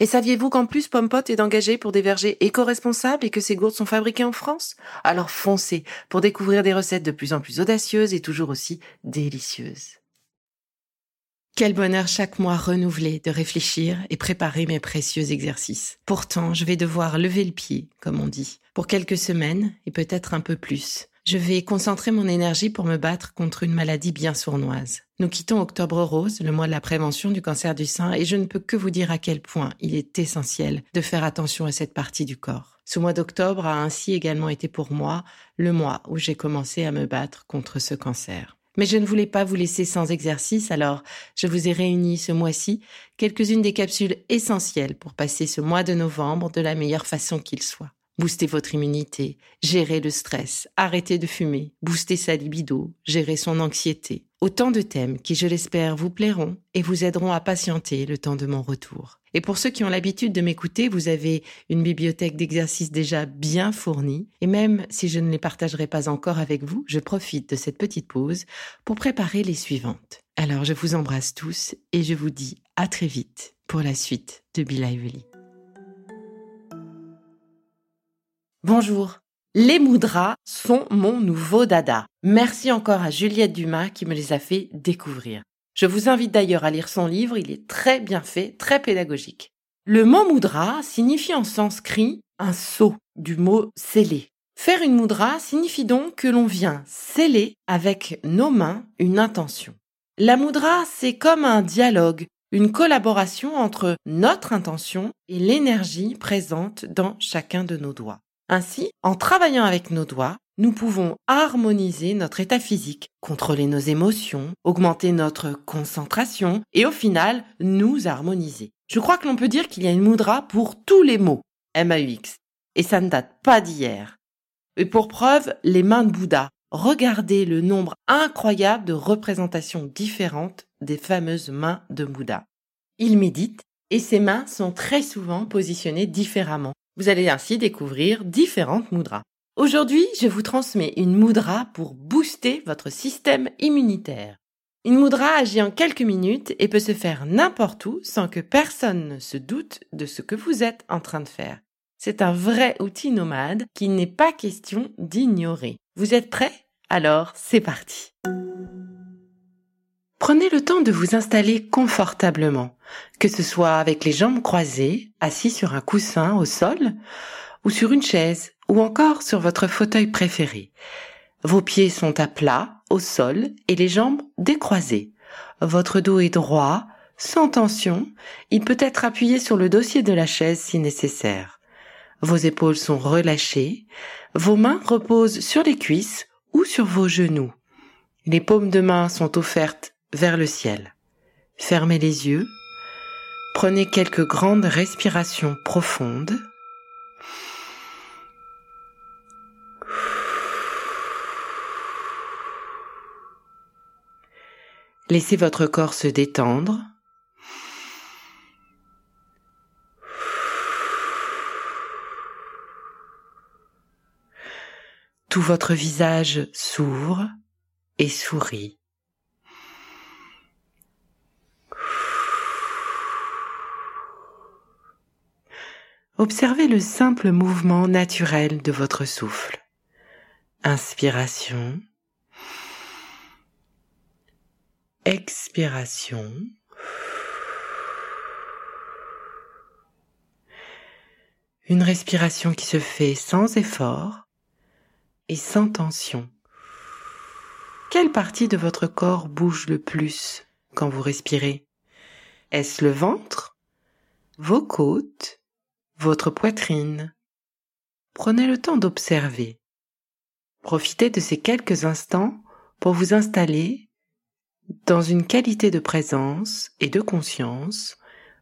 Et saviez-vous qu'en plus Pompot est engagé pour des vergers éco-responsables et que ces gourdes sont fabriquées en France? Alors foncez pour découvrir des recettes de plus en plus audacieuses et toujours aussi délicieuses. Quel bonheur chaque mois renouvelé de réfléchir et préparer mes précieux exercices. Pourtant, je vais devoir lever le pied, comme on dit, pour quelques semaines et peut-être un peu plus. Je vais concentrer mon énergie pour me battre contre une maladie bien sournoise. Nous quittons Octobre Rose, le mois de la prévention du cancer du sein, et je ne peux que vous dire à quel point il est essentiel de faire attention à cette partie du corps. Ce mois d'octobre a ainsi également été pour moi le mois où j'ai commencé à me battre contre ce cancer. Mais je ne voulais pas vous laisser sans exercice, alors je vous ai réuni ce mois-ci quelques-unes des capsules essentielles pour passer ce mois de novembre de la meilleure façon qu'il soit booster votre immunité, gérer le stress, arrêter de fumer, booster sa libido, gérer son anxiété. Autant de thèmes qui, je l'espère, vous plairont et vous aideront à patienter le temps de mon retour. Et pour ceux qui ont l'habitude de m'écouter, vous avez une bibliothèque d'exercices déjà bien fournie. Et même si je ne les partagerai pas encore avec vous, je profite de cette petite pause pour préparer les suivantes. Alors je vous embrasse tous et je vous dis à très vite pour la suite de Be Lively. Bonjour. Les moudras sont mon nouveau dada. Merci encore à Juliette Dumas qui me les a fait découvrir. Je vous invite d'ailleurs à lire son livre, il est très bien fait, très pédagogique. Le mot moudra signifie en sanskrit un sceau, du mot sceller. Faire une moudra signifie donc que l'on vient sceller avec nos mains une intention. La moudra, c'est comme un dialogue, une collaboration entre notre intention et l'énergie présente dans chacun de nos doigts. Ainsi, en travaillant avec nos doigts, nous pouvons harmoniser notre état physique, contrôler nos émotions, augmenter notre concentration et au final, nous harmoniser. Je crois que l'on peut dire qu'il y a une moudra pour tous les mots, M-A-U-X. Et ça ne date pas d'hier. Et pour preuve, les mains de Bouddha. Regardez le nombre incroyable de représentations différentes des fameuses mains de Bouddha. Il médite et ses mains sont très souvent positionnées différemment vous allez ainsi découvrir différentes moudras. Aujourd'hui, je vous transmets une moudra pour booster votre système immunitaire. Une moudra agit en quelques minutes et peut se faire n'importe où sans que personne ne se doute de ce que vous êtes en train de faire. C'est un vrai outil nomade qu'il n'est pas question d'ignorer. Vous êtes prêts? Alors, c'est parti. Prenez le temps de vous installer confortablement, que ce soit avec les jambes croisées, assis sur un coussin au sol, ou sur une chaise, ou encore sur votre fauteuil préféré. Vos pieds sont à plat, au sol, et les jambes décroisées. Votre dos est droit, sans tension, il peut être appuyé sur le dossier de la chaise si nécessaire. Vos épaules sont relâchées, vos mains reposent sur les cuisses ou sur vos genoux. Les paumes de main sont offertes vers le ciel. Fermez les yeux. Prenez quelques grandes respirations profondes. Laissez votre corps se détendre. Tout votre visage s'ouvre et sourit. Observez le simple mouvement naturel de votre souffle. Inspiration. Expiration. Une respiration qui se fait sans effort et sans tension. quelle partie de votre corps bouge le plus quand vous respirez? Est-ce le ventre Vos côtes Votre poitrine Prenez le temps d'observer. Profitez de ces quelques instants pour vous installer dans une qualité de présence et de conscience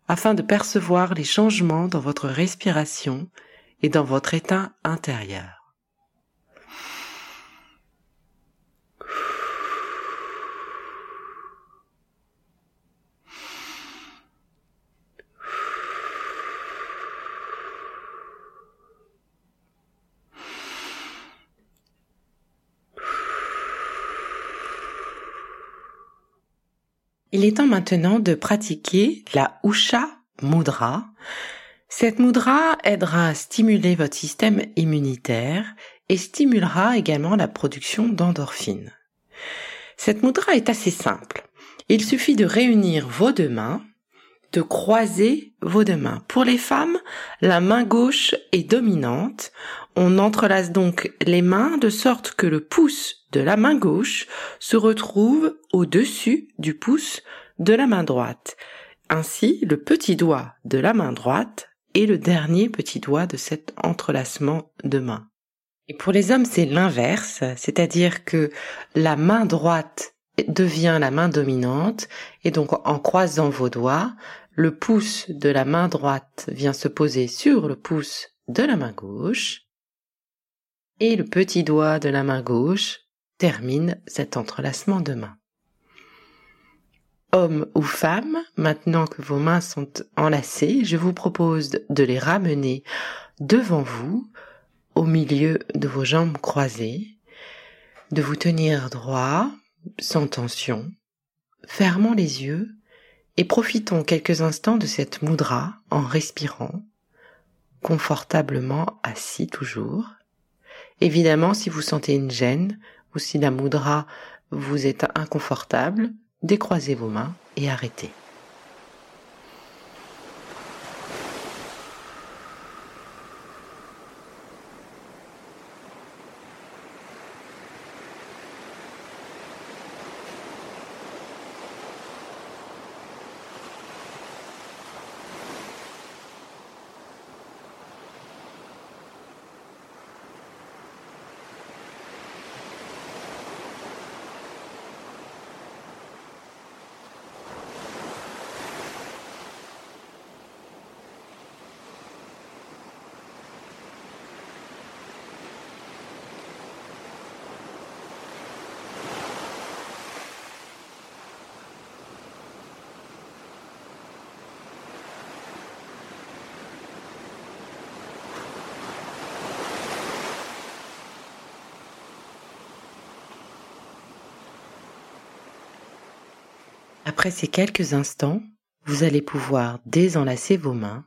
afin de percevoir les changements dans votre respiration et dans votre état intérieur. Il est temps maintenant de pratiquer la Usha Mudra. Cette mudra aidera à stimuler votre système immunitaire et stimulera également la production d'endorphines. Cette mudra est assez simple. Il suffit de réunir vos deux mains, de croiser vos deux mains. Pour les femmes, la main gauche est dominante. On entrelace donc les mains de sorte que le pouce de la main gauche se retrouve au-dessus du pouce de la main droite. Ainsi, le petit doigt de la main droite est le dernier petit doigt de cet entrelacement de main. Et pour les hommes, c'est l'inverse, c'est-à-dire que la main droite devient la main dominante, et donc en croisant vos doigts, le pouce de la main droite vient se poser sur le pouce de la main gauche, et le petit doigt de la main gauche termine cet entrelacement de mains. Homme ou femme, maintenant que vos mains sont enlacées, je vous propose de les ramener devant vous, au milieu de vos jambes croisées, de vous tenir droit, sans tension, fermons les yeux et profitons quelques instants de cette moudra en respirant, confortablement assis toujours. Évidemment, si vous sentez une gêne, ou si la moudra vous est inconfortable, décroisez vos mains et arrêtez. Après ces quelques instants, vous allez pouvoir désenlacer vos mains,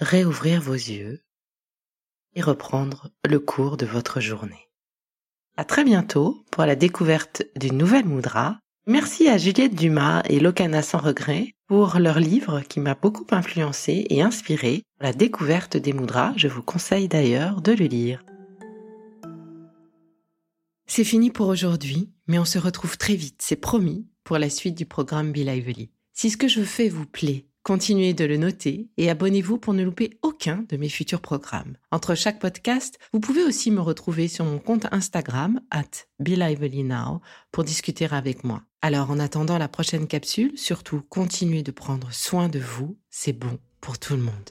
réouvrir vos yeux et reprendre le cours de votre journée. À très bientôt pour la découverte d'une nouvelle moudra. Merci à Juliette Dumas et Locana sans regret pour leur livre qui m'a beaucoup influencé et inspiré. La découverte des moudras, je vous conseille d'ailleurs de le lire. C'est fini pour aujourd'hui, mais on se retrouve très vite, c'est promis, pour la suite du programme Be Lively. Si ce que je fais vous plaît, continuez de le noter et abonnez-vous pour ne louper aucun de mes futurs programmes. Entre chaque podcast, vous pouvez aussi me retrouver sur mon compte Instagram, at Now, pour discuter avec moi. Alors en attendant la prochaine capsule, surtout continuez de prendre soin de vous, c'est bon pour tout le monde.